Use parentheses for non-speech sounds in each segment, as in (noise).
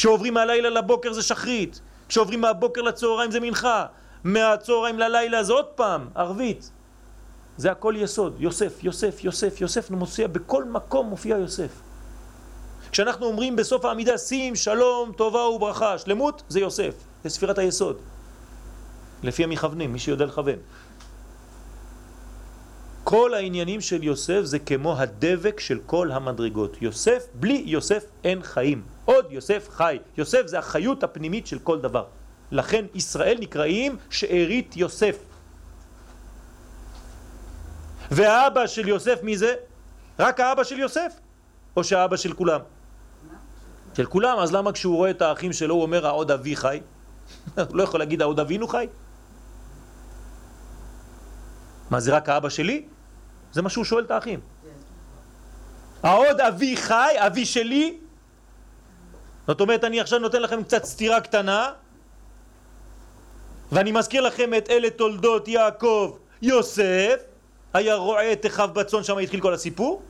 כשעוברים מהלילה לבוקר זה שחרית, כשעוברים מהבוקר לצהריים זה מנחה, מהצהריים ללילה זה עוד פעם ערבית. זה הכל יסוד, יוסף, יוסף, יוסף, יוסף מופיע, בכל מקום מופיע יוסף. כשאנחנו אומרים בסוף העמידה שים, שלום, טובה וברכה, שלמות, זה יוסף, זה ספירת היסוד. לפי המכוונים, מי שיודע לכוון. כל העניינים של יוסף זה כמו הדבק של כל המדרגות. יוסף, בלי יוסף אין חיים. עוד יוסף חי. יוסף זה החיות הפנימית של כל דבר. לכן ישראל נקראים שארית יוסף. והאבא של יוסף מי זה? רק האבא של יוסף? או שהאבא של כולם? של כולם, אז למה כשהוא רואה את האחים שלו הוא אומר העוד אבי חי? (laughs) הוא לא יכול להגיד העוד אבינו חי? מה זה רק האבא שלי? זה מה שהוא שואל את האחים. העוד אבי חי, אבי שלי? זאת אומרת אני עכשיו נותן לכם קצת סתירה קטנה ואני מזכיר לכם את אלה תולדות יעקב יוסף היה רועה את אחיו בצון, שם התחיל כל הסיפור.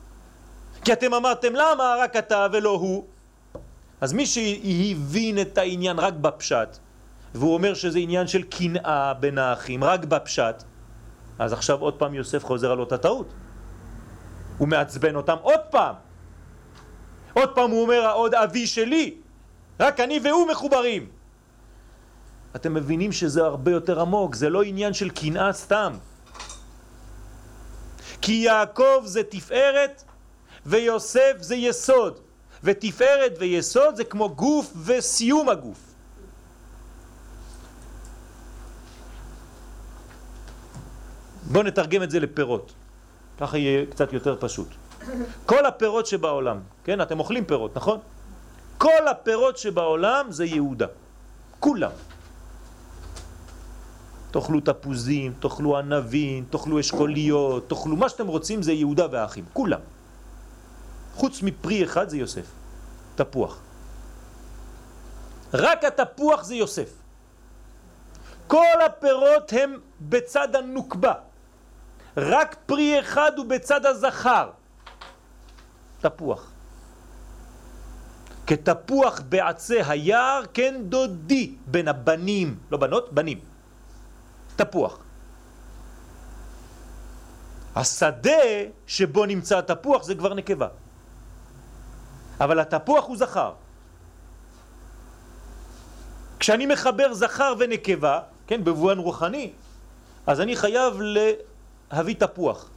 כי אתם אמרתם למה רק אתה ולא הוא? אז מי שהבין את העניין רק בפשט והוא אומר שזה עניין של קנאה בין האחים רק בפשט אז עכשיו עוד פעם יוסף חוזר על אותה טעות. הוא מעצבן אותם עוד פעם. עוד פעם הוא אומר עוד אבי שלי רק אני והוא מחוברים אתם מבינים שזה הרבה יותר עמוק, זה לא עניין של קנאה סתם. כי יעקב זה תפארת ויוסף זה יסוד, ותפארת ויסוד זה כמו גוף וסיום הגוף. בואו נתרגם את זה לפירות, ככה יהיה קצת יותר פשוט. כל הפירות שבעולם, כן, אתם אוכלים פירות, נכון? כל הפירות שבעולם זה יהודה, כולם. תאכלו תפוזים, תאכלו ענבים, תאכלו אשכוליות, תאכלו מה שאתם רוצים זה יהודה והאחים, כולם. חוץ מפרי אחד זה יוסף, תפוח. רק התפוח זה יוסף. כל הפירות הם בצד הנוקבה. רק פרי אחד הוא בצד הזכר. תפוח. כתפוח בעצי היער כן דודי בין הבנים, לא בנות, בנים. תפוח. השדה שבו נמצא התפוח זה כבר נקבה. אבל התפוח הוא זכר. כשאני מחבר זכר ונקבה, כן, בבואן רוחני, אז אני חייב להביא תפוח.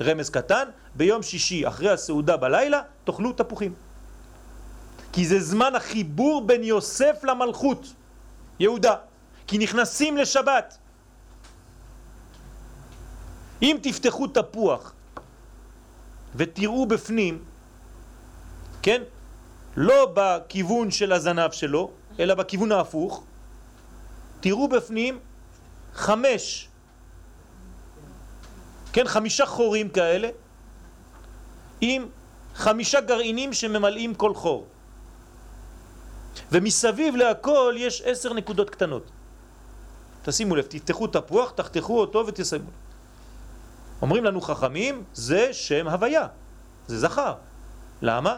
רמז קטן, ביום שישי אחרי הסעודה בלילה תאכלו תפוחים. כי זה זמן החיבור בין יוסף למלכות, יהודה. כי נכנסים לשבת. אם תפתחו תפוח ותראו בפנים, כן? לא בכיוון של הזנב שלו, אלא בכיוון ההפוך, תראו בפנים חמש, כן, חמישה חורים כאלה, עם חמישה גרעינים שממלאים כל חור. ומסביב להכל יש עשר נקודות קטנות. תשימו לב, תפתחו תפוח, תחתכו אותו ותסיימו. אומרים לנו חכמים, זה שם הוויה, זה זכר. למה?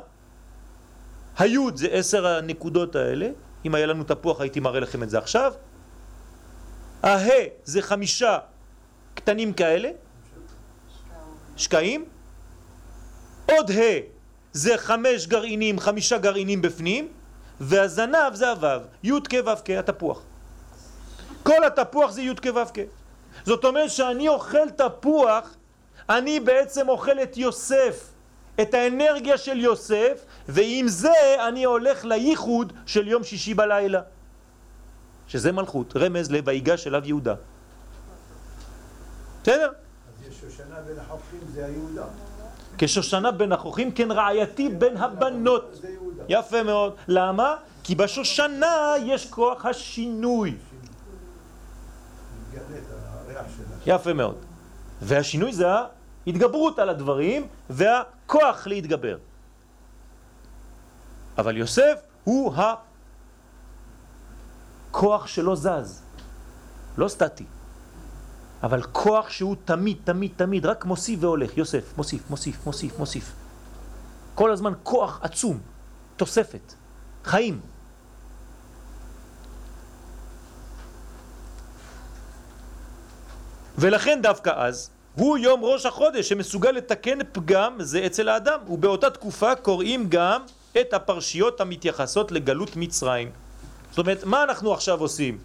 היוד זה עשר הנקודות האלה, אם היה לנו תפוח הייתי מראה לכם את זה עכשיו. הה זה חמישה קטנים כאלה, שקעים. עוד ה זה חמש גרעינים, חמישה גרעינים בפנים, והזנב זה הוו, י' כ' ו' כ', התפוח. כל התפוח זה י' כ' ו' כ'. זאת אומרת שאני אוכל תפוח, אני בעצם אוכל את יוסף, את האנרגיה של יוסף, ועם זה אני הולך לייחוד של יום שישי בלילה, שזה מלכות, רמז ל"ויגש אליו יהודה". בסדר? אז יש שושנה בין החוכים זה היהודה. כשושנה בין החוכים, כן רעייתי בין הבנות. יפה מאוד. למה? כי בשושנה יש כוח השינוי. יפה מאוד. והשינוי זה ההתגברות על הדברים והכוח להתגבר. אבל יוסף הוא הכוח שלא זז, לא סטטי, אבל כוח שהוא תמיד, תמיד, תמיד, רק מוסיף והולך. יוסף, מוסיף, מוסיף, מוסיף, מוסיף. כל הזמן כוח עצום, תוספת, חיים. ולכן דווקא אז, הוא יום ראש החודש שמסוגל לתקן פגם זה אצל האדם, ובאותה תקופה קוראים גם את הפרשיות המתייחסות לגלות מצרים. זאת אומרת, מה אנחנו עכשיו עושים?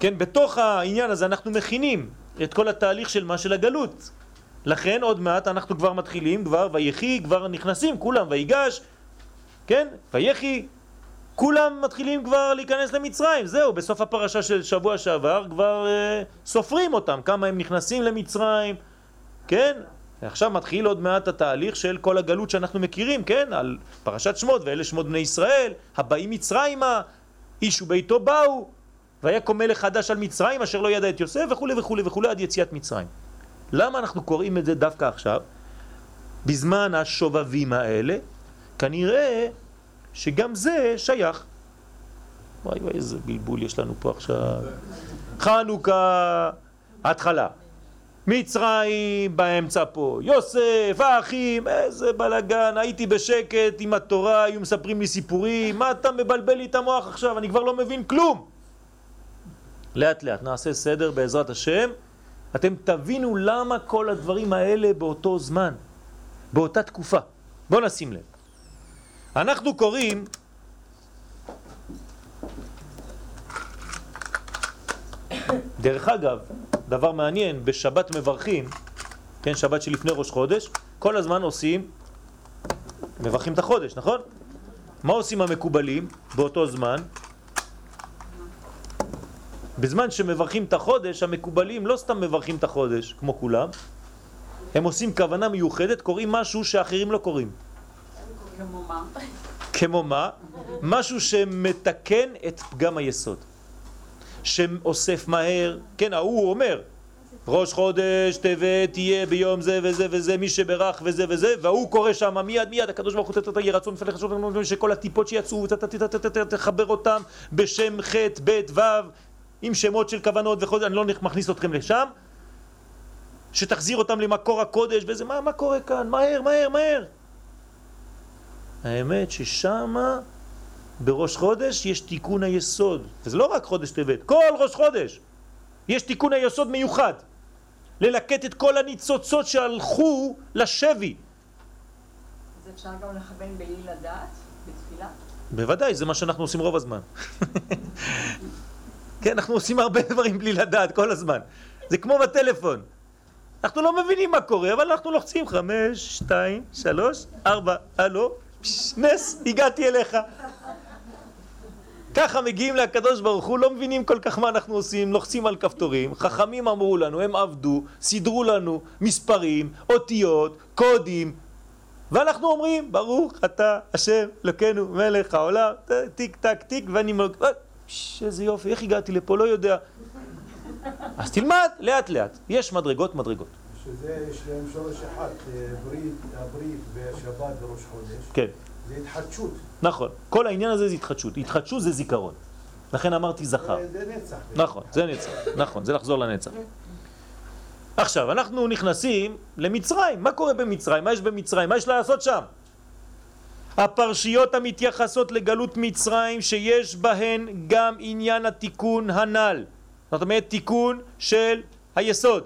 כן, בתוך העניין הזה אנחנו מכינים את כל התהליך של מה של הגלות. לכן עוד מעט אנחנו כבר מתחילים, כבר ויחי, כבר נכנסים כולם, ויגש, כן, ויחי, כולם מתחילים כבר להיכנס למצרים, זהו, בסוף הפרשה של שבוע שעבר כבר אה, סופרים אותם, כמה הם נכנסים למצרים, כן? עכשיו מתחיל עוד מעט התהליך של כל הגלות שאנחנו מכירים, כן? על פרשת שמות, ואלה שמות בני ישראל, הבאים מצרימה, איש וביתו באו, ויקום מלך חדש על מצרים אשר לא ידע את יוסף וכולי וכולי וכולי עד יציאת מצרים. למה אנחנו קוראים את זה דווקא עכשיו? בזמן השובבים האלה, כנראה שגם זה שייך. וואי וואי איזה בלבול יש לנו פה עכשיו. חנוכה, התחלה. מצרים באמצע פה, יוסף, האחים, איזה בלגן, הייתי בשקט עם התורה, היו מספרים לי סיפורים, מה אתה מבלבל לי את המוח עכשיו, אני כבר לא מבין כלום. לאט לאט נעשה סדר בעזרת השם, אתם תבינו למה כל הדברים האלה באותו זמן, באותה תקופה. בואו נשים לב. אנחנו קוראים דרך אגב, דבר מעניין, בשבת מברכים, כן, שבת שלפני ראש חודש, כל הזמן עושים, מברכים את החודש, נכון? מה עושים המקובלים באותו זמן? בזמן שמברכים את החודש, המקובלים לא סתם מברכים את החודש, כמו כולם, הם עושים כוונה מיוחדת, קוראים משהו שאחרים לא קוראים. כמו מה? כמו מה? משהו שמתקן את פגם היסוד. שאוסף מהר, כן, ההוא אומר, ראש חודש טבת תהיה ביום זה וזה וזה, מי שברך וזה וזה, והוא קורא שם מיד מיד, הקדוש ברוך הוא יהיה רצון מפניך שכל הטיפות שיצאו, תחבר אותם בשם ח' ב' ו', עם שמות של כוונות וחודש, אני לא מכניס אתכם לשם, שתחזיר אותם למקור הקודש וזה, מה, מה קורה כאן? מהר, מהר, מהר. האמת ששמה בראש חודש יש תיקון היסוד, וזה לא רק חודש טבת, כל ראש חודש יש תיקון היסוד מיוחד, ללקט את כל הניצוצות שהלכו לשבי. אז אפשר גם לכוון בלי לדעת, בתפילה? בוודאי, זה מה שאנחנו עושים רוב הזמן. (laughs) כן, אנחנו עושים הרבה דברים בלי לדעת כל הזמן. זה כמו בטלפון. אנחנו לא מבינים מה קורה, אבל אנחנו לוחצים חמש, שתיים, שלוש, ארבע, הלו, נס, הגעתי אליך. ככה מגיעים לקדוש ברוך הוא, לא מבינים כל כך מה אנחנו עושים, לוחצים על כפתורים, חכמים אמרו לנו, הם עבדו, סידרו לנו מספרים, אותיות, קודים, ואנחנו אומרים, ברוך אתה השם אלוקינו מלך העולם, טיק טק טיק, ואני מלך, איזה יופי, איך הגעתי לפה, לא יודע. אז תלמד לאט לאט, יש מדרגות מדרגות. שזה, יש להם שורש אחד, אה, ברית, הברית והשבת בראש חודש. כן. זה התחדשות. נכון, כל העניין הזה זה התחדשות, התחדשות זה זיכרון. לכן אמרתי זכר. זה נצח. נכון, זה נצח, נכון, זה לחזור לנצח. עכשיו, אנחנו נכנסים למצרים, מה קורה במצרים? מה יש במצרים? מה יש לעשות שם? הפרשיות המתייחסות לגלות מצרים שיש בהן גם עניין התיקון הנ"ל. זאת אומרת תיקון של היסוד.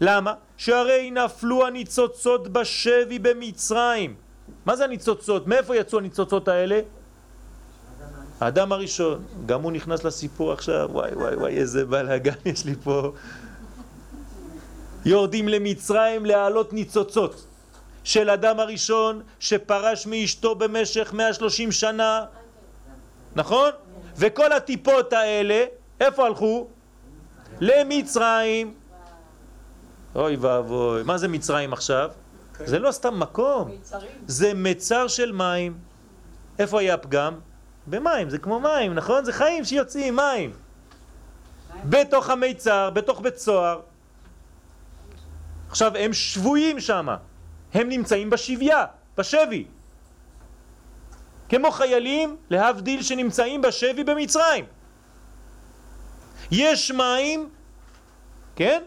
למה? שהרי נפלו הניצוצות בשבי במצרים. מה זה הניצוצות? מאיפה יצאו הניצוצות האלה? האדם הראשון. גם הוא נכנס לסיפור עכשיו, וואי וואי וואי איזה בלאגן יש לי פה. יורדים למצרים להעלות ניצוצות של אדם הראשון שפרש מאשתו במשך 130 שנה, נכון? וכל הטיפות האלה, איפה הלכו? למצרים. אוי ואבוי, מה זה מצרים עכשיו? זה לא סתם מקום, זה מצר של מים. איפה היה פגם? במים, זה כמו מים, נכון? זה חיים שיוצאים, מים. בתוך המיצר, בתוך בית סוהר. עכשיו, הם שבויים שם, הם נמצאים בשביה, בשבי. כמו חיילים, להבדיל, שנמצאים בשבי במצרים. יש מים, כן?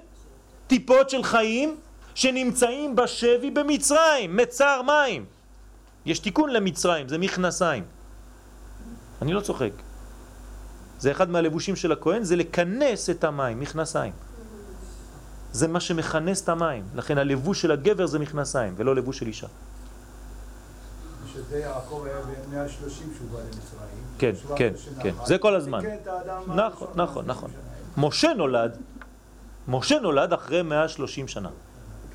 טיפות של חיים שנמצאים בשבי במצרים, מצר מים. יש תיקון למצרים, זה מכנסיים. אני לא צוחק. זה אחד מהלבושים של הכהן, זה לכנס את המים, מכנסיים. זה מה שמכנס את המים. לכן הלבוש של הגבר זה מכנסיים, ולא לבוש של אישה. שזה יעקב היה ב-130 שהוא בא למצרים. כן, כן, כן. זה כל הזמן. נכון, נכון, 120 נכון. משה נולד, משה נולד אחרי 130 שנה.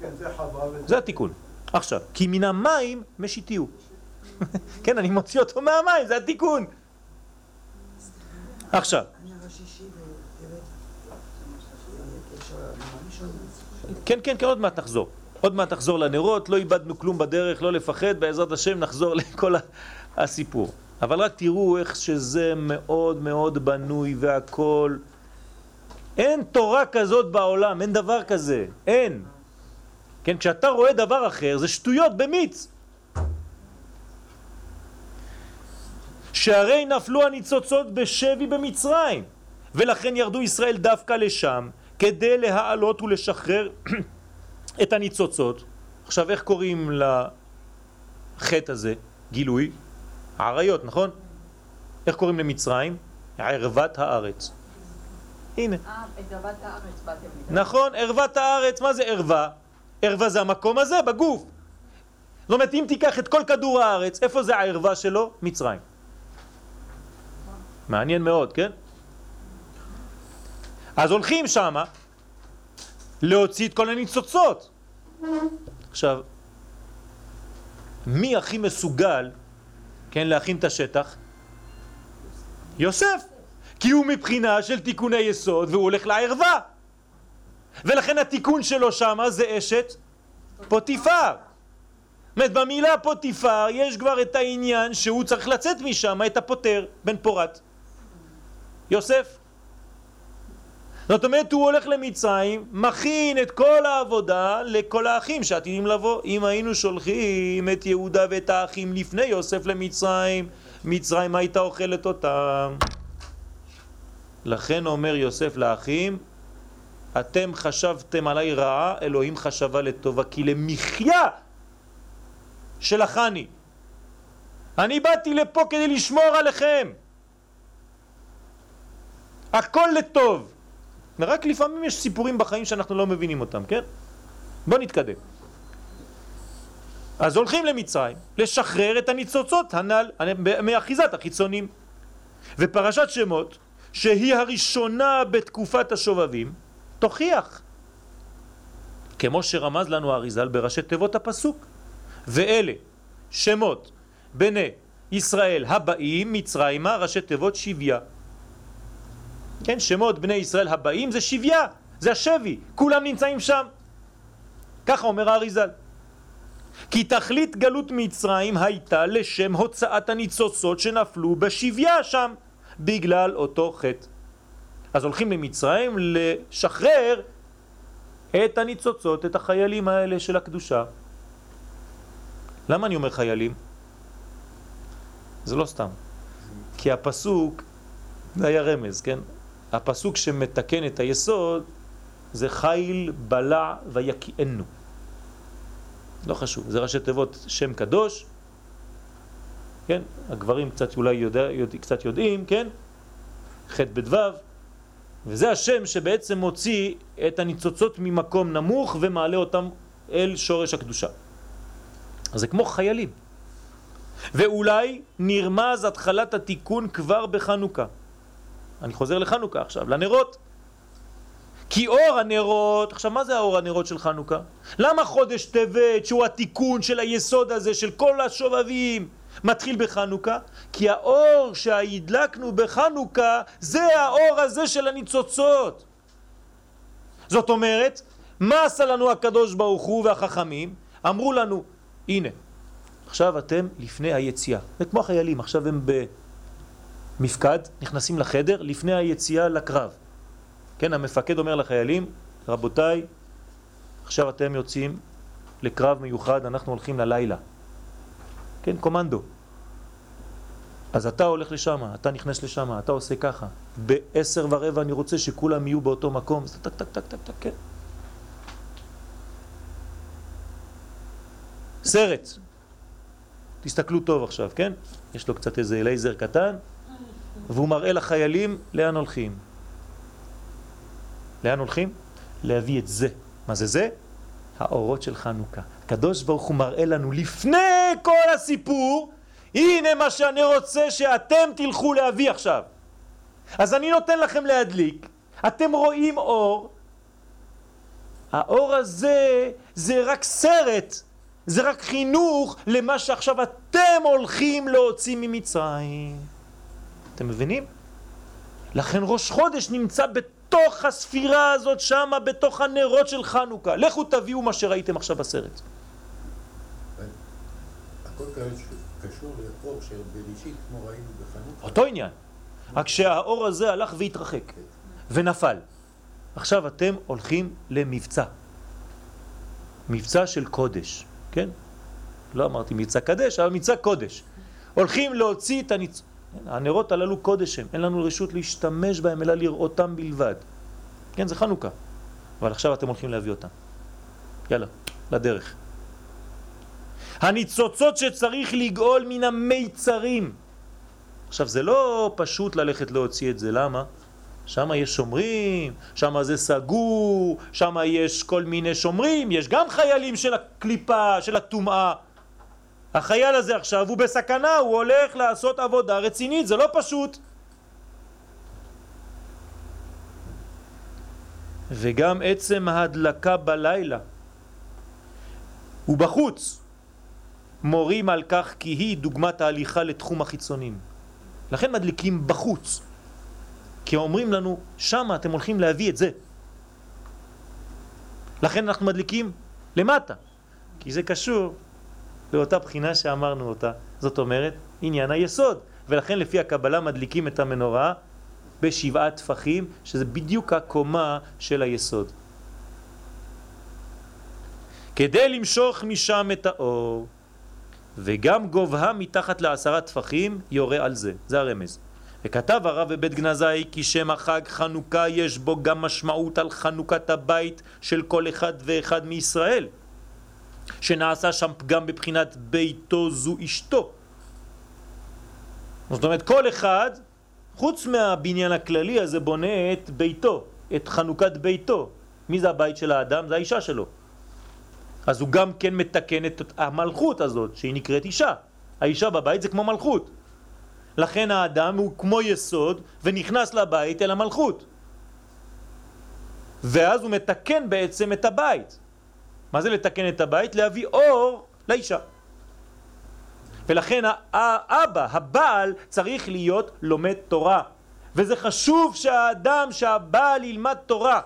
כן, זה חווה. זה התיקון. עכשיו, כי מן המים משיתיהו. (laughs) כן, אני מוציא אותו מהמים, זה התיקון. עכשיו, כן, כן, כן, עוד מעט נחזור. עוד מעט נחזור לנרות, לא איבדנו כלום בדרך, לא לפחד, בעזרת השם נחזור (laughs) לכל הסיפור. אבל רק תראו איך שזה מאוד מאוד בנוי והכל. אין תורה כזאת בעולם, אין דבר כזה, אין. כן, כשאתה רואה דבר אחר, זה שטויות במיץ. שהרי נפלו הניצוצות בשבי במצרים, ולכן ירדו ישראל דווקא לשם, כדי להעלות ולשחרר (clears throat) את הניצוצות. עכשיו, איך קוראים לחטא הזה? גילוי? עריות, נכון? איך קוראים למצרים? ערוות הארץ. הנה. אה. נכון, ערוות הארץ, מה זה ערווה? ערווה זה המקום הזה, בגוף. זאת אומרת, אם תיקח את כל כדור הארץ, איפה זה הערווה שלו? מצרים. מעניין מאוד, כן? אז הולכים שמה להוציא את כל הניצוצות. עכשיו, מי הכי מסוגל, כן, להכין את השטח? יוסף. כי הוא מבחינה של תיקוני יסוד והוא הולך לערווה. ולכן התיקון שלו שמה זה אשת פוטיפר. זאת במילה פוטיפר יש כבר את העניין שהוא צריך לצאת משם, את הפוטר, בן פורת. יוסף. זאת אומרת, הוא הולך למצרים, מכין את כל העבודה לכל האחים שעתידים לבוא. אם היינו שולחים את יהודה ואת האחים לפני יוסף למצרים, מצרים הייתה אוכלת אותם. לכן אומר יוסף לאחים, אתם חשבתם עליי רעה, אלוהים חשבה לטובה, כי למחיה שלחני. אני באתי לפה כדי לשמור עליכם. הכל לטוב. ורק לפעמים יש סיפורים בחיים שאנחנו לא מבינים אותם, כן? בוא נתקדם. אז הולכים למצרים לשחרר את הניצוצות הנ"ל מאחיזת החיצונים. ופרשת שמות, שהיא הראשונה בתקופת השובבים, תוכיח. כמו שרמז לנו אריזל בראשי תיבות הפסוק. ואלה שמות בני ישראל הבאים מצרימה ראשי תיבות שביה. כן, שמות בני ישראל הבאים זה שביה, זה השבי, כולם נמצאים שם. ככה אומר האריזל. כי תכלית גלות מצרים הייתה לשם הוצאת הניצוצות שנפלו בשביה שם, בגלל אותו חטא. אז הולכים למצרים לשחרר את הניצוצות, את החיילים האלה של הקדושה. למה אני אומר חיילים? זה לא סתם. כי הפסוק, זה היה רמז, כן? הפסוק שמתקן את היסוד זה חיל בלע ויקיענו. לא חשוב, זה ראשי תיבות שם קדוש, כן? הגברים קצת אולי יודע, יודע, קצת יודעים, כן? ח' בדו, וזה השם שבעצם מוציא את הניצוצות ממקום נמוך ומעלה אותם אל שורש הקדושה. אז זה כמו חיילים. ואולי נרמז התחלת התיקון כבר בחנוכה. אני חוזר לחנוכה עכשיו, לנרות. כי אור הנרות, עכשיו מה זה האור הנרות של חנוכה? למה חודש טבת שהוא התיקון של היסוד הזה של כל השובבים מתחיל בחנוכה? כי האור שהדלקנו בחנוכה זה האור הזה של הניצוצות. זאת אומרת, מה עשה לנו הקדוש ברוך הוא והחכמים? אמרו לנו, הנה, עכשיו אתם לפני היציאה. זה כמו החיילים, עכשיו הם במפקד, נכנסים לחדר לפני היציאה לקרב. כן, המפקד אומר לחיילים, רבותיי, עכשיו אתם יוצאים לקרב מיוחד, אנחנו הולכים ללילה. כן, קומנדו. אז אתה הולך לשם, אתה נכנס לשם, אתה עושה ככה. בעשר ורבע אני רוצה שכולם יהיו באותו מקום. זה טק טק טק טק טק, כן. סרט. תסתכלו טוב עכשיו, כן? יש לו קצת איזה לייזר קטן, והוא מראה לחיילים לאן הולכים. לאן הולכים? להביא את זה. מה זה זה? האורות של חנוכה. הקדוש ברוך הוא מראה לנו לפני כל הסיפור, הנה מה שאני רוצה שאתם תלכו להביא עכשיו. אז אני נותן לכם להדליק, אתם רואים אור, האור הזה זה רק סרט, זה רק חינוך למה שעכשיו אתם הולכים להוציא ממצרים. אתם מבינים? לכן ראש חודש נמצא בתוך הספירה הזאת שם, בתוך הנרות של חנוכה. לכו תביאו מה שראיתם עכשיו בסרט. הכל קשור לאור של בראשית, כמו ראינו. אותו עניין. רק שהאור הזה הלך והתרחק ונפל. עכשיו אתם הולכים למבצע. מבצע של קודש, כן? לא אמרתי מבצע קדש, אבל מבצע קודש. הולכים להוציא את הניצ... הנרות הללו קודש הם, אין לנו רשות להשתמש בהם אלא לראותם בלבד. כן, זה חנוכה. אבל עכשיו אתם הולכים להביא אותם. יאללה, לדרך. הניצוצות שצריך לגאול מן המיצרים. עכשיו זה לא פשוט ללכת להוציא את זה, למה? שם יש שומרים, שם זה סגור, שם יש כל מיני שומרים, יש גם חיילים של הקליפה, של הטומאה. החייל הזה עכשיו הוא בסכנה, הוא הולך לעשות עבודה רצינית, זה לא פשוט. וגם עצם ההדלקה בלילה ובחוץ מורים על כך כי היא דוגמת ההליכה לתחום החיצונים. לכן מדליקים בחוץ, כי אומרים לנו, שם אתם הולכים להביא את זה. לכן אנחנו מדליקים למטה, כי זה קשור לאותה בחינה שאמרנו אותה, זאת אומרת עניין היסוד, ולכן לפי הקבלה מדליקים את המנורה בשבעה טפחים, שזה בדיוק הקומה של היסוד. כדי למשוך משם את האור, וגם גובהה מתחת לעשרה טפחים יורה על זה, זה הרמז. וכתב הרב בבית גנזי כי שם החג חנוכה יש בו גם משמעות על חנוכת הבית של כל אחד ואחד מישראל, שנעשה שם פגם בבחינת ביתו זו אשתו. זאת אומרת כל אחד, חוץ מהבניין הכללי הזה, בונה את ביתו, את חנוכת ביתו. מי זה הבית של האדם? זה האישה שלו. אז הוא גם כן מתקן את המלכות הזאת, שהיא נקראת אישה. האישה בבית זה כמו מלכות. לכן האדם הוא כמו יסוד ונכנס לבית אל המלכות. ואז הוא מתקן בעצם את הבית. מה זה לתקן את הבית? להביא אור לאישה. ולכן האבא, הבעל, צריך להיות לומד תורה. וזה חשוב שהאדם, שהבעל ילמד תורה.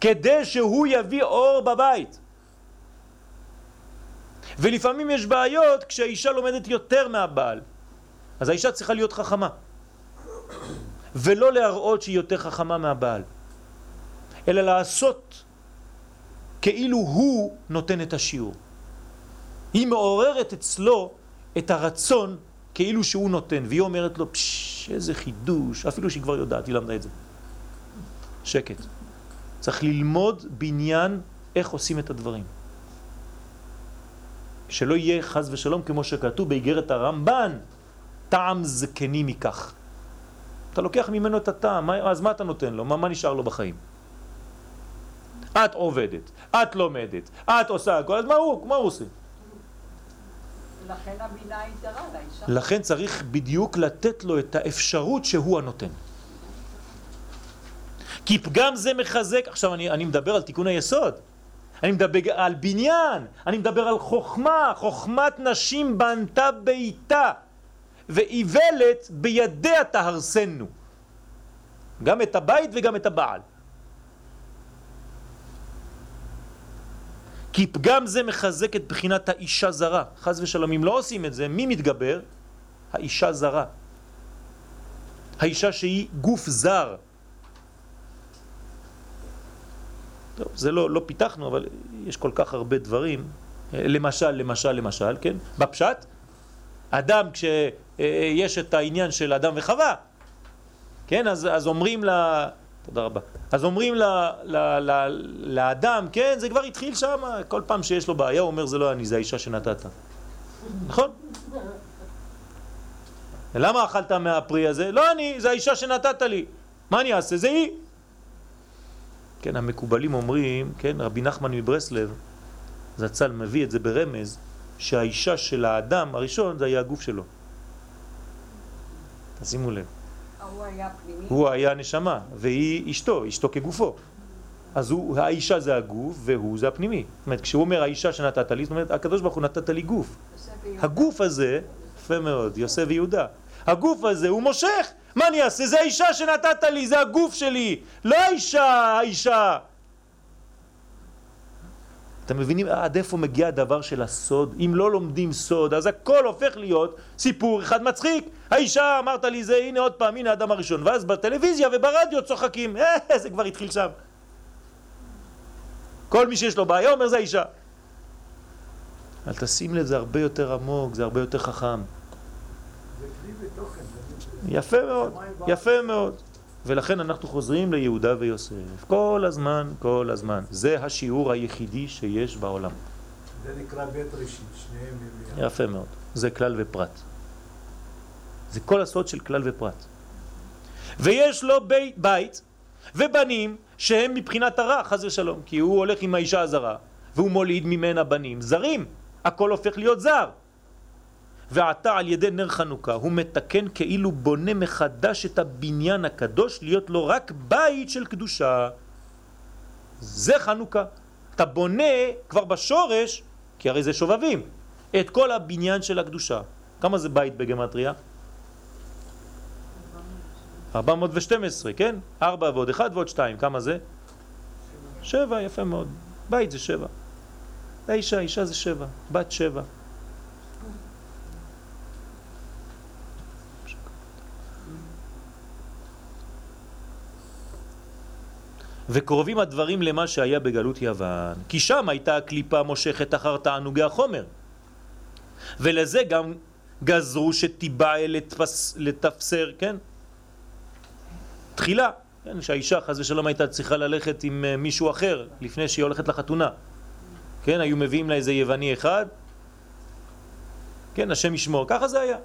כדי שהוא יביא אור בבית. ולפעמים יש בעיות כשהאישה לומדת יותר מהבעל. אז האישה צריכה להיות חכמה. ולא להראות שהיא יותר חכמה מהבעל. אלא לעשות כאילו הוא נותן את השיעור. היא מעוררת אצלו את הרצון כאילו שהוא נותן, והיא אומרת לו, פשש, איזה חידוש, אפילו שהיא כבר יודעת, היא למדה את זה. שקט. צריך ללמוד בניין איך עושים את הדברים. שלא יהיה חז ושלום כמו שכתוב באיגרת הרמב"ן, טעם זקני מכך. אתה לוקח ממנו את הטעם, אז מה אתה נותן לו? מה, מה נשאר לו בחיים? את עובדת, את לומדת, את עושה הכל, אז מה הוא, מה הוא עושה? לכן הבינה לאישה. לכן צריך בדיוק לתת לו את האפשרות שהוא הנותן. כי פגם זה מחזק, עכשיו אני, אני מדבר על תיקון היסוד, אני מדבר על בניין, אני מדבר על חוכמה, חוכמת נשים בנתה ביתה, ואיוולת בידיה תהרסנו. גם את הבית וגם את הבעל. כי פגם זה מחזק את בחינת האישה זרה. חז ושלום, אם לא עושים את זה, מי מתגבר? האישה זרה. האישה שהיא גוף זר. טוב, זה לא, לא פיתחנו, אבל יש כל כך הרבה דברים. למשל, למשל, למשל, כן? בפשט, אדם, כשיש את העניין של אדם וחווה, כן? אז, אז אומרים לה... תודה רבה. אז אומרים לה, לה, לה, לאדם, כן, זה כבר התחיל שם, כל פעם שיש לו בעיה הוא אומר זה לא אני, זה האישה שנתת. נכון? למה אכלת מהפרי הזה? לא אני, זה האישה שנתת לי. מה אני אעשה? זה היא. כן, המקובלים אומרים, כן, רבי נחמן מברסלב, זצ"ל מביא את זה ברמז, שהאישה של האדם הראשון זה היה הגוף שלו. תשימו לב. הוא היה פנימי. הוא היה נשמה, והיא אשתו, אשתו כגופו. אז הוא, האישה זה הגוף, והוא זה הפנימי. זאת אומרת, כשהוא אומר האישה שנתת לי, זאת אומרת, הקדוש ברוך הוא נתת לי גוף. הגוף הזה, יפה מאוד, יוסף ויהודה. הגוף הזה הוא מושך. מה אני אעשה? זה האישה שנתת לי, זה הגוף שלי. לא האישה, האישה. אתם מבינים עד איפה מגיע הדבר של הסוד? אם לא לומדים סוד, אז הכל הופך להיות סיפור אחד מצחיק. האישה, אמרת לי זה, הנה עוד פעם, הנה האדם הראשון. ואז בטלוויזיה וברדיו צוחקים. אה, (laughs) זה כבר התחיל שם. כל מי שיש לו בעיה אומר זה האישה. אל תשים לב, זה הרבה יותר עמוק, זה הרבה יותר חכם. זה כלי ותוכן. זה- יפה מאוד, יפה מאוד. ולכן אנחנו חוזרים ליהודה ויוסף. כל הזמן, כל הזמן. זה השיעור היחידי שיש בעולם. זה נקרא בית ראשית, שניהם יחד. יפה מאוד. זה כלל ופרט. זה כל הסוד של כלל ופרט. ויש לו בית, בית ובנים שהם מבחינת הרע, חז ושלום, כי הוא הולך עם האישה הזרה, והוא מוליד ממנה בנים זרים. הכל הופך להיות זר. ועתה על ידי נר חנוכה הוא מתקן כאילו בונה מחדש את הבניין הקדוש להיות לו רק בית של קדושה. זה חנוכה. אתה בונה כבר בשורש, כי הרי זה שובבים, את כל הבניין של הקדושה. כמה זה בית בגמטריה? 412, כן? 4 ועוד 1 ועוד 2, כמה זה? 7, יפה מאוד. בית זה 7. האישה, אישה זה 7, בת 7. וקרובים הדברים למה שהיה בגלות יוון, כי שם הייתה הקליפה מושכת אחר תענוגי החומר. ולזה גם גזרו שתיבע לתפס, לתפסר, כן? תחילה, כן? שהאישה חז ושלום הייתה צריכה ללכת עם אה, מישהו אחר לפני שהיא הולכת לחתונה. כן, היו מביאים לה איזה יווני אחד, כן, השם ישמור, ככה זה היה.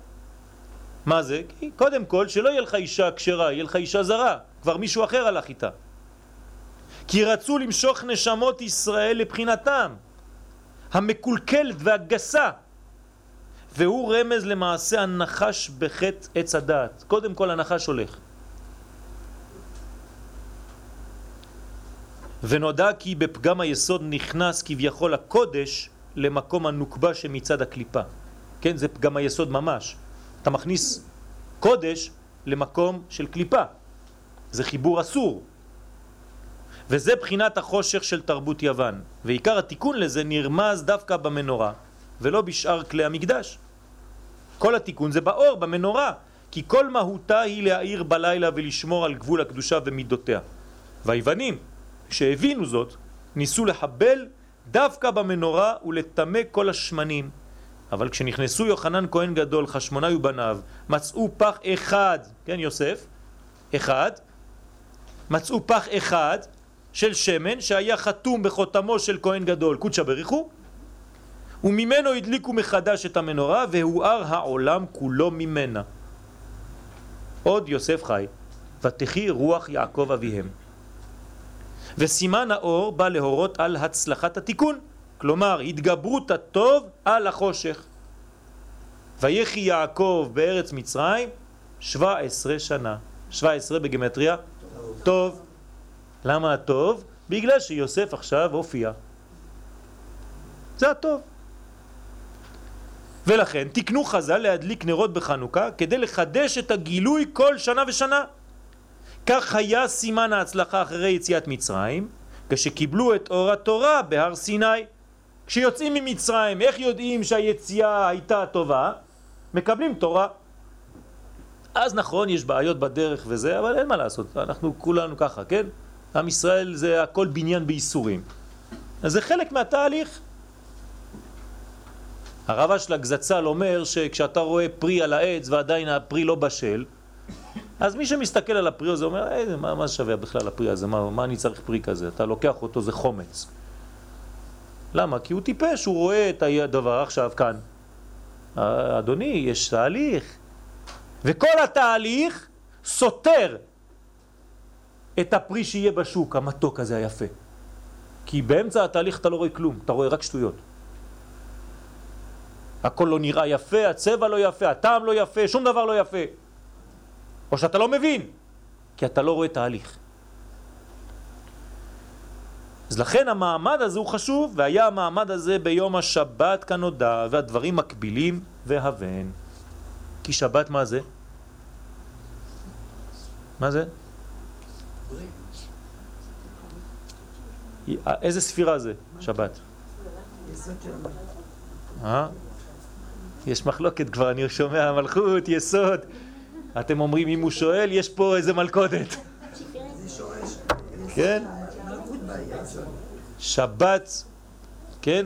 מה זה? כי קודם כל שלא יהיה לך אישה כשרה, יהיה לך אישה זרה, כבר מישהו אחר הלך איתה. כי רצו למשוך נשמות ישראל לבחינתם, המקולקלת והגסה, והוא רמז למעשה הנחש בחטא עץ הדעת. קודם כל הנחש הולך. ונודע כי בפגם היסוד נכנס כביכול הקודש למקום הנוקבה שמצד הקליפה. כן, זה פגם היסוד ממש. אתה מכניס קודש למקום של קליפה. זה חיבור אסור. וזה בחינת החושך של תרבות יוון. ועיקר התיקון לזה נרמז דווקא במנורה, ולא בשאר כלי המקדש. כל התיקון זה באור, במנורה, כי כל מהותה היא להאיר בלילה ולשמור על גבול הקדושה ומידותיה. והיוונים, שהבינו זאת, ניסו לחבל דווקא במנורה ולטמא כל השמנים. אבל כשנכנסו יוחנן כהן גדול, חשמונאי ובניו, מצאו פח אחד, כן יוסף? אחד, מצאו פח אחד של שמן שהיה חתום בחותמו של כהן גדול, קודשא בריחו, וממנו הדליקו מחדש את המנורה והואר העולם כולו ממנה. עוד יוסף חי, ותחי רוח יעקב אביהם. וסימן האור בא להורות על הצלחת התיקון, כלומר התגברות הטוב על החושך. ויחי יעקב בארץ מצרים 17 שנה. 17 בגמטריה? טוב. למה הטוב? בגלל שיוסף עכשיו הופיע. זה הטוב. ולכן תקנו חז"ל להדליק נרות בחנוכה כדי לחדש את הגילוי כל שנה ושנה. כך היה סימן ההצלחה אחרי יציאת מצרים, כשקיבלו את אור התורה בהר סיני. כשיוצאים ממצרים, איך יודעים שהיציאה הייתה טובה? מקבלים תורה. אז נכון, יש בעיות בדרך וזה, אבל אין מה לעשות, אנחנו כולנו ככה, כן? עם ישראל זה הכל בניין בייסורים. אז זה חלק מהתהליך. הרב אשלג זצ"ל אומר שכשאתה רואה פרי על העץ ועדיין הפרי לא בשל, אז מי שמסתכל על הפרי הזה אומר, אה, מה, מה שווה בכלל הפרי הזה? מה, מה אני צריך פרי כזה? אתה לוקח אותו, זה חומץ. למה? כי הוא טיפש, הוא רואה את הדבר עכשיו כאן. אדוני, יש תהליך. וכל התהליך סותר את הפרי שיהיה בשוק, המתוק הזה היפה. כי באמצע התהליך אתה לא רואה כלום, אתה רואה רק שטויות. הכל לא נראה יפה, הצבע לא יפה, הטעם לא יפה, שום דבר לא יפה. או שאתה לא מבין, כי אתה לא רואה תהליך. אז לכן המעמד הזה הוא חשוב, והיה המעמד הזה ביום השבת כנודע, והדברים מקבילים והבן. כי שבת מה זה? מה זה? איזה ספירה זה, שבת? אה? יש מחלוקת כבר, אני שומע מלכות, יסוד. אתם אומרים, אם הוא שואל, יש פה איזה מלכודת. כן? שבת, כן?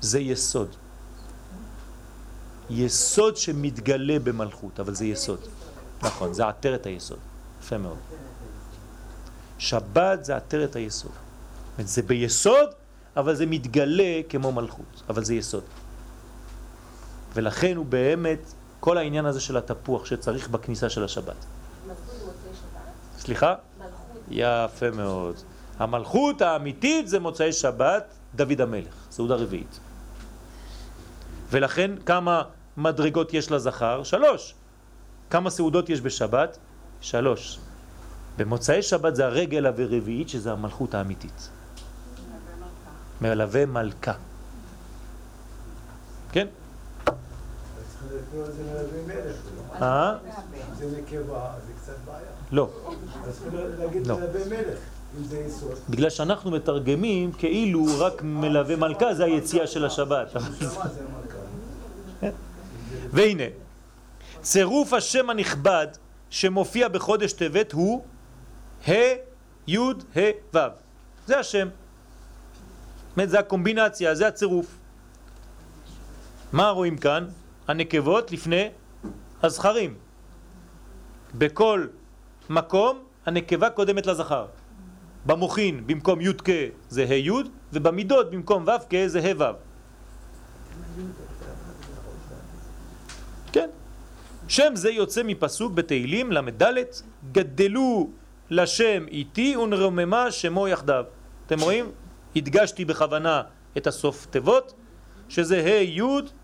זה יסוד. יסוד שמתגלה במלכות, אבל זה יסוד. נכון, זה עטרת היסוד. יפה מאוד. שבת זה עטרת היסוד. זה ביסוד, אבל זה מתגלה כמו מלכות, אבל זה יסוד. ולכן הוא באמת, כל העניין הזה של התפוח שצריך בכניסה של השבת. סליחה? מלכות. יפה מאוד. המלכות האמיתית זה מוצאי שבת, דוד המלך, סעודה רביעית. ולכן כמה מדרגות יש לזכר? שלוש. כמה סעודות יש בשבת? שלוש. במוצאי שבת זה הרגל הרביעית שזה המלכות האמיתית. מלווה מלכה. כן? אה? זה נקבה, זה קצת בעיה. לא. אז להגיד לא. מלווה מלך. בגלל שאנחנו מתרגמים כאילו רק מלווה מלכה זה היציאה של השבת. והנה, צירוף השם הנכבד שמופיע בחודש טבת הוא ה' י' ה' ו'. זה השם. זאת זה הקומבינציה, זה הצירוף. מה רואים כאן? הנקבות לפני הזכרים. בכל מקום הנקבה קודמת לזכר. במוחין במקום י' כ' זה ה' י' ובמידות במקום ו' כ' זה ה' ו'. כן. שם זה יוצא מפסוק בתהילים ל"ד גדלו לשם איתי ונרוממה שמו יחדיו. אתם רואים? הדגשתי בכוונה את הסוף תיבות שזה ה' י'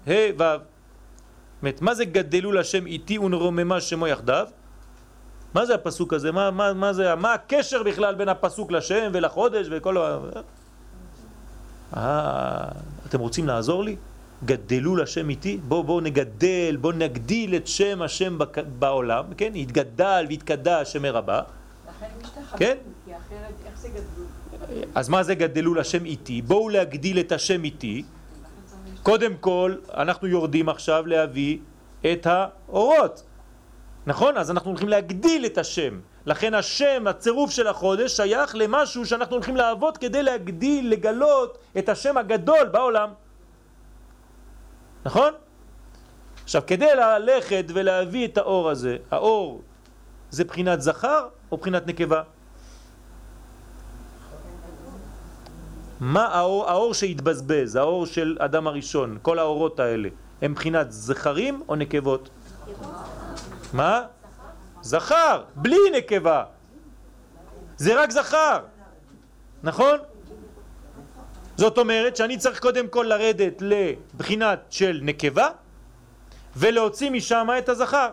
ה' ו'. מה זה גדלו לשם איתי ונרוממה שמו יחדיו? מה זה הפסוק הזה? מה, מה, מה, זה, מה הקשר בכלל בין הפסוק לשם ולחודש וכל ה... אה, אתם רוצים לעזור לי? גדלו לשם איתי? בואו בוא נגדל, בואו נגדיל את שם השם בעולם, כן? יתגדל ויתקדע השם מרבה. כן? אז מה זה גדלו לשם איתי? בואו להגדיל את השם איתי. קודם כל, אנחנו יורדים עכשיו להביא את האורות. נכון? אז אנחנו הולכים להגדיל את השם. לכן השם, הצירוף של החודש, שייך למשהו שאנחנו הולכים לעבוד כדי להגדיל, לגלות את השם הגדול בעולם. נכון? עכשיו, כדי ללכת ולהביא את האור הזה, האור זה בחינת זכר או בחינת נקבה? מה האור, האור שהתבזבז, האור של אדם הראשון, כל האורות האלה, הם בחינת זכרים או נקבות? מה? זכר, בלי נקבה. זה רק זכר, נכון? זאת אומרת שאני צריך קודם כל לרדת לבחינת של נקבה ולהוציא משם את הזכר.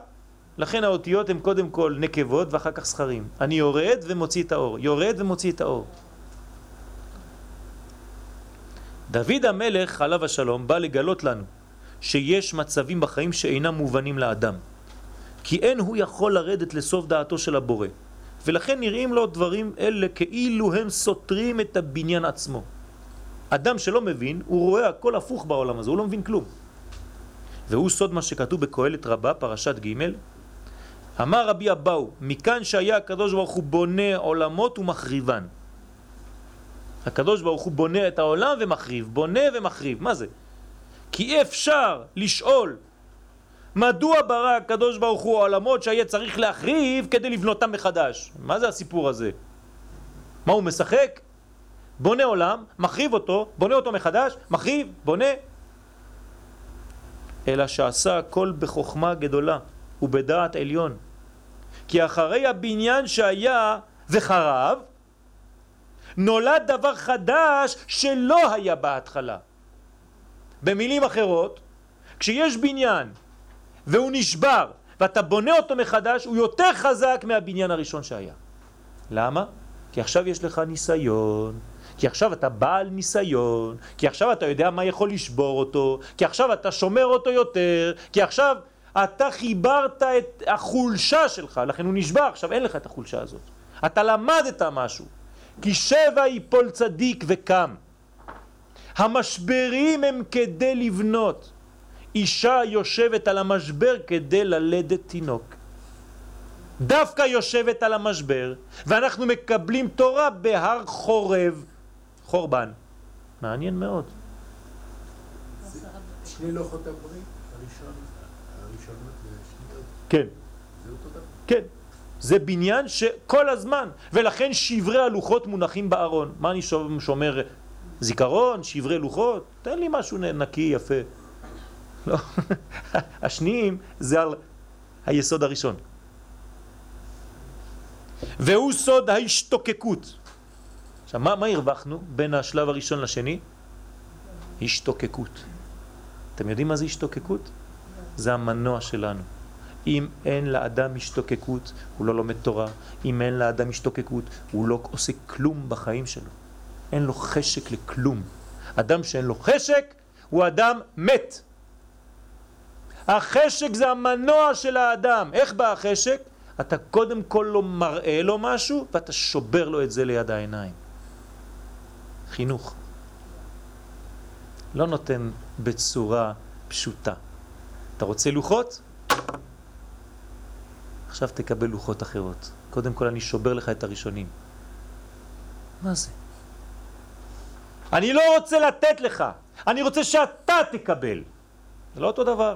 לכן האותיות הן קודם כל נקבות ואחר כך זכרים. אני יורד ומוציא את האור, יורד ומוציא את האור. דוד המלך עליו השלום בא לגלות לנו שיש מצבים בחיים שאינם מובנים לאדם. כי אין הוא יכול לרדת לסוף דעתו של הבורא. ולכן נראים לו דברים אלה כאילו הם סותרים את הבניין עצמו. אדם שלא מבין, הוא רואה הכל הפוך בעולם הזה, הוא לא מבין כלום. והוא סוד מה שכתוב בקהלת רבה, פרשת ג' אמר רבי אבאו, מכאן שהיה הקדוש ברוך הוא בונה עולמות ומחריבן. הקדוש ברוך הוא בונה את העולם ומחריב, בונה ומחריב, מה זה? כי אפשר לשאול מדוע ברא הקדוש ברוך הוא העולמות שהיה צריך להחריב כדי לבנותם מחדש? מה זה הסיפור הזה? מה הוא משחק? בונה עולם, מחריב אותו, בונה אותו מחדש, מחריב, בונה. אלא שעשה הכל בחוכמה גדולה ובדעת עליון. כי אחרי הבניין שהיה וחרב, נולד דבר חדש שלא היה בהתחלה. במילים אחרות, כשיש בניין והוא נשבר ואתה בונה אותו מחדש, הוא יותר חזק מהבניין הראשון שהיה. למה? כי עכשיו יש לך ניסיון, כי עכשיו אתה בעל ניסיון, כי עכשיו אתה יודע מה יכול לשבור אותו, כי עכשיו אתה שומר אותו יותר, כי עכשיו אתה חיברת את החולשה שלך, לכן הוא נשבר, עכשיו אין לך את החולשה הזאת. אתה למדת משהו. כי שבע יפול צדיק וקם. המשברים הם כדי לבנות. אישה יושבת על המשבר כדי ללדת תינוק. דווקא יושבת על המשבר, ואנחנו מקבלים תורה בהר חורב, חורבן. מעניין מאוד. שני לוחות הברית, הראשון, הראשונות והשניות, כן, זה אותו דבר. כן. זה בניין שכל הזמן, ולכן שברי הלוחות מונחים בארון. מה אני שומר, זיכרון, שברי לוחות? תן לי משהו נקי, יפה. לא, (laughs) השניים זה על היסוד הראשון. והוא סוד ההשתוקקות. עכשיו, מה, מה הרווחנו בין השלב הראשון לשני? השתוקקות. אתם יודעים מה זה השתוקקות? זה המנוע שלנו. אם אין לאדם השתוקקות, הוא לא לומד תורה. אם אין לאדם השתוקקות, הוא לא עושה כלום בחיים שלו. אין לו חשק לכלום. אדם שאין לו חשק, הוא אדם מת. החשק זה המנוע של האדם. איך בא החשק? אתה קודם כל לא מראה לו משהו, ואתה שובר לו את זה ליד העיניים. חינוך. לא נותן בצורה פשוטה. אתה רוצה לוחות? עכשיו תקבל לוחות אחרות. קודם כל אני שובר לך את הראשונים. מה זה? אני לא רוצה לתת לך, אני רוצה שאתה תקבל. זה לא אותו דבר.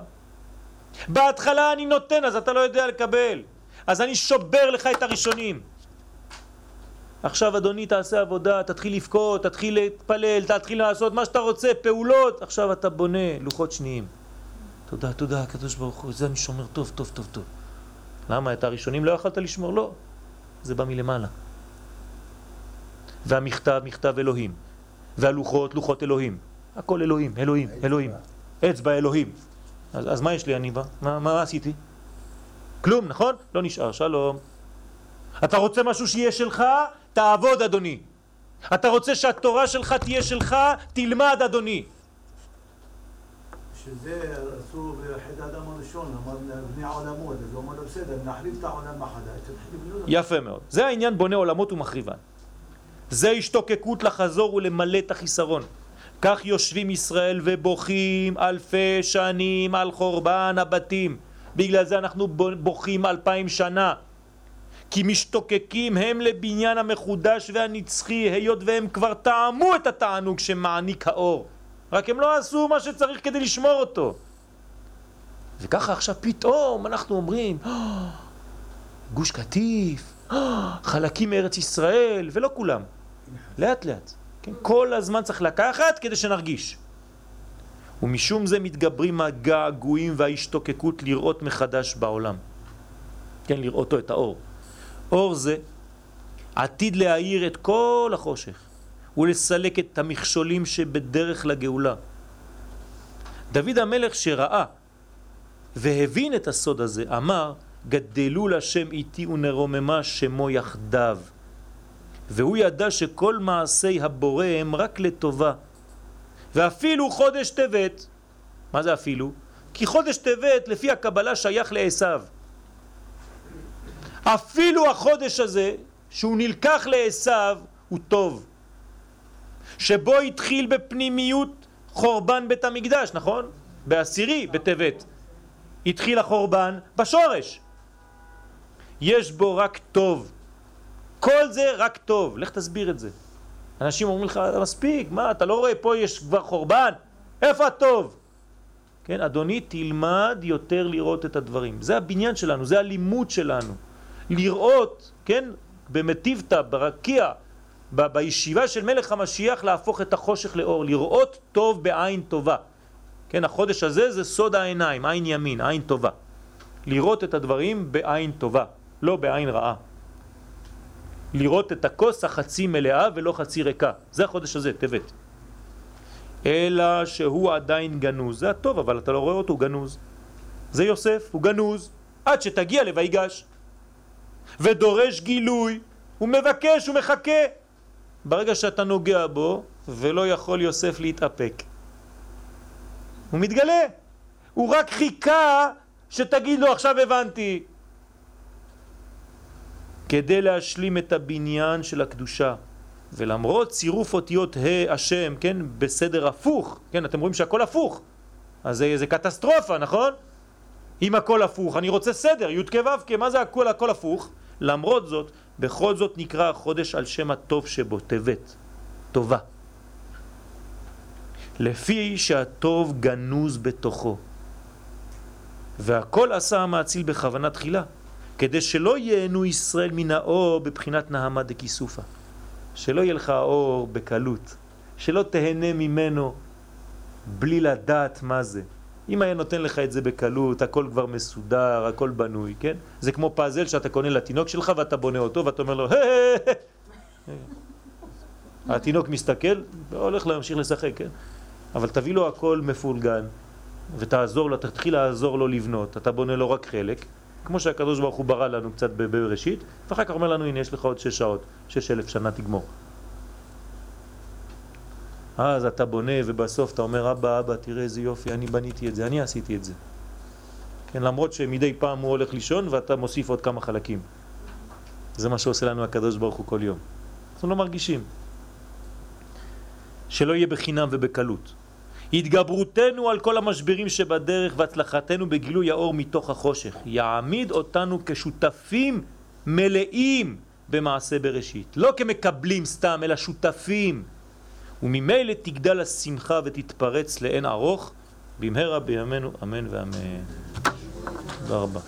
בהתחלה אני נותן, אז אתה לא יודע לקבל. אז אני שובר לך את הראשונים. עכשיו אדוני תעשה עבודה, תתחיל לבכות, תתחיל להתפלל, תתחיל לעשות מה שאתה רוצה, פעולות. עכשיו אתה בונה לוחות שניים. תודה, תודה, הקדוש ברוך הוא, זה אני שומר טוב, טוב, טוב, טוב. למה? את הראשונים לא יכלת לשמור? לא. זה בא מלמעלה. והמכתב, מכתב אלוהים. והלוחות, לוחות אלוהים. הכל אלוהים, אלוהים, אלוהים. אצבע אלוהים. אז, אז מה יש לי אני בה? מה, מה עשיתי? כלום, נכון? לא נשאר, שלום. אתה רוצה משהו שיהיה שלך? תעבוד אדוני. אתה רוצה שהתורה שלך תהיה שלך? תלמד אדוני. שזה עשו בחטא האדם הראשון, אמר בני עולמות, אז הוא אמר לו בסדר, נחריב את העולם מחדש, תתחיל לבנות אותו." יפה מאוד. זה העניין בונה עולמות ומחריבן. זה השתוקקות לחזור ולמלא את החיסרון. כך יושבים ישראל ובוכים אלפי שנים על חורבן הבתים. בגלל זה אנחנו בוכים אלפיים שנה. כי משתוקקים הם לבניין המחודש והנצחי, היות והם כבר טעמו את התענוג שמעניק האור. רק הם לא עשו מה שצריך כדי לשמור אותו. וככה עכשיו פתאום אנחנו אומרים, "אה, גוש קטיף, אה, חלקים מארץ ישראל, ולא כולם. לאט לאט. כן? כל הזמן צריך לקחת כדי שנרגיש. ומשום זה מתגברים הגעגועים וההשתוקקות לראות מחדש בעולם. כן, לראותו את האור. אור זה עתיד להאיר את כל החושך ולסלק את המכשולים שבדרך לגאולה. דוד המלך שראה והבין את הסוד הזה אמר גדלו לשם איתי ונרוממה שמו יחדיו והוא ידע שכל מעשי הבורא הם רק לטובה ואפילו חודש טבת מה זה אפילו? כי חודש טבת לפי הקבלה שייך לעשיו אפילו החודש הזה שהוא נלקח לעשיו הוא טוב שבו התחיל בפנימיות חורבן בית המקדש, נכון? בעשירי, בטבת. התחיל החורבן בשורש. יש בו רק טוב. כל זה רק טוב. לך תסביר את זה. אנשים אומרים לך, מספיק, מה, אתה לא רואה פה יש כבר חורבן? איפה הטוב? כן, אדוני, תלמד יותר לראות את הדברים. זה הבניין שלנו, זה הלימוד שלנו. לראות, כן, במטיבתא, ברקיע, בישיבה של מלך המשיח להפוך את החושך לאור, לראות טוב בעין טובה. כן, החודש הזה זה סוד העיניים, עין ימין, עין טובה. לראות את הדברים בעין טובה, לא בעין רעה. לראות את הכוס החצי מלאה ולא חצי ריקה. זה החודש הזה, טבת. אלא שהוא עדיין גנוז. זה הטוב, אבל אתה לא רואה אותו, הוא גנוז. זה יוסף, הוא גנוז, עד שתגיע לויגש. ודורש גילוי, הוא מבקש, הוא מחכה. ברגע שאתה נוגע בו, ולא יכול יוסף להתאפק. הוא מתגלה. הוא רק חיכה שתגיד לו עכשיו הבנתי. כדי להשלים את הבניין של הקדושה. ולמרות צירוף אותיות ה' השם, כן, בסדר הפוך, כן, אתם רואים שהכל הפוך. אז זה, זה קטסטרופה, נכון? אם הכל הפוך, אני רוצה סדר, י' כ' ו' כ', מה זה הכל הכל הפוך? למרות זאת, בכל זאת נקרא החודש על שם הטוב שבו, טבת, טובה. לפי שהטוב גנוז בתוכו. והכל עשה המאציל בכוונה תחילה, כדי שלא ייהנו ישראל מן האור בבחינת נהמה דקיסופה. שלא יהיה לך האור בקלות, שלא תהנה ממנו בלי לדעת מה זה. אם היה נותן לך את זה בקלות, הכל כבר מסודר, הכל בנוי, כן? זה כמו פאזל שאתה קונה לתינוק שלך ואתה בונה אותו ואתה אומר לו, התינוק מסתכל והולך להמשיך לשחק, כן? אבל תביא לו הכל מפולגן ותעזור לו, תתחיל לעזור לו לבנות, אתה בונה לו רק חלק, כמו שהקדוש ברוך הוא ברא לנו קצת בראשית, ואחר כך אומר לנו, הנה יש לך עוד שש שעות, שש אלף שנה תגמור. אז אתה בונה ובסוף אתה אומר, אבא, אבא, תראה איזה יופי, אני בניתי את זה, אני עשיתי את זה. כן, למרות שמדי פעם הוא הולך לישון ואתה מוסיף עוד כמה חלקים. זה מה שעושה לנו הקדוש ברוך הוא כל יום. אנחנו לא מרגישים. שלא יהיה בחינם ובקלות. התגברותנו על כל המשברים שבדרך והצלחתנו בגילוי האור מתוך החושך יעמיד אותנו כשותפים מלאים במעשה בראשית. לא כמקבלים סתם, אלא שותפים. וממילא תגדל השמחה ותתפרץ לאין ארוך במהרה בימינו אמן ואמן. תודה רבה.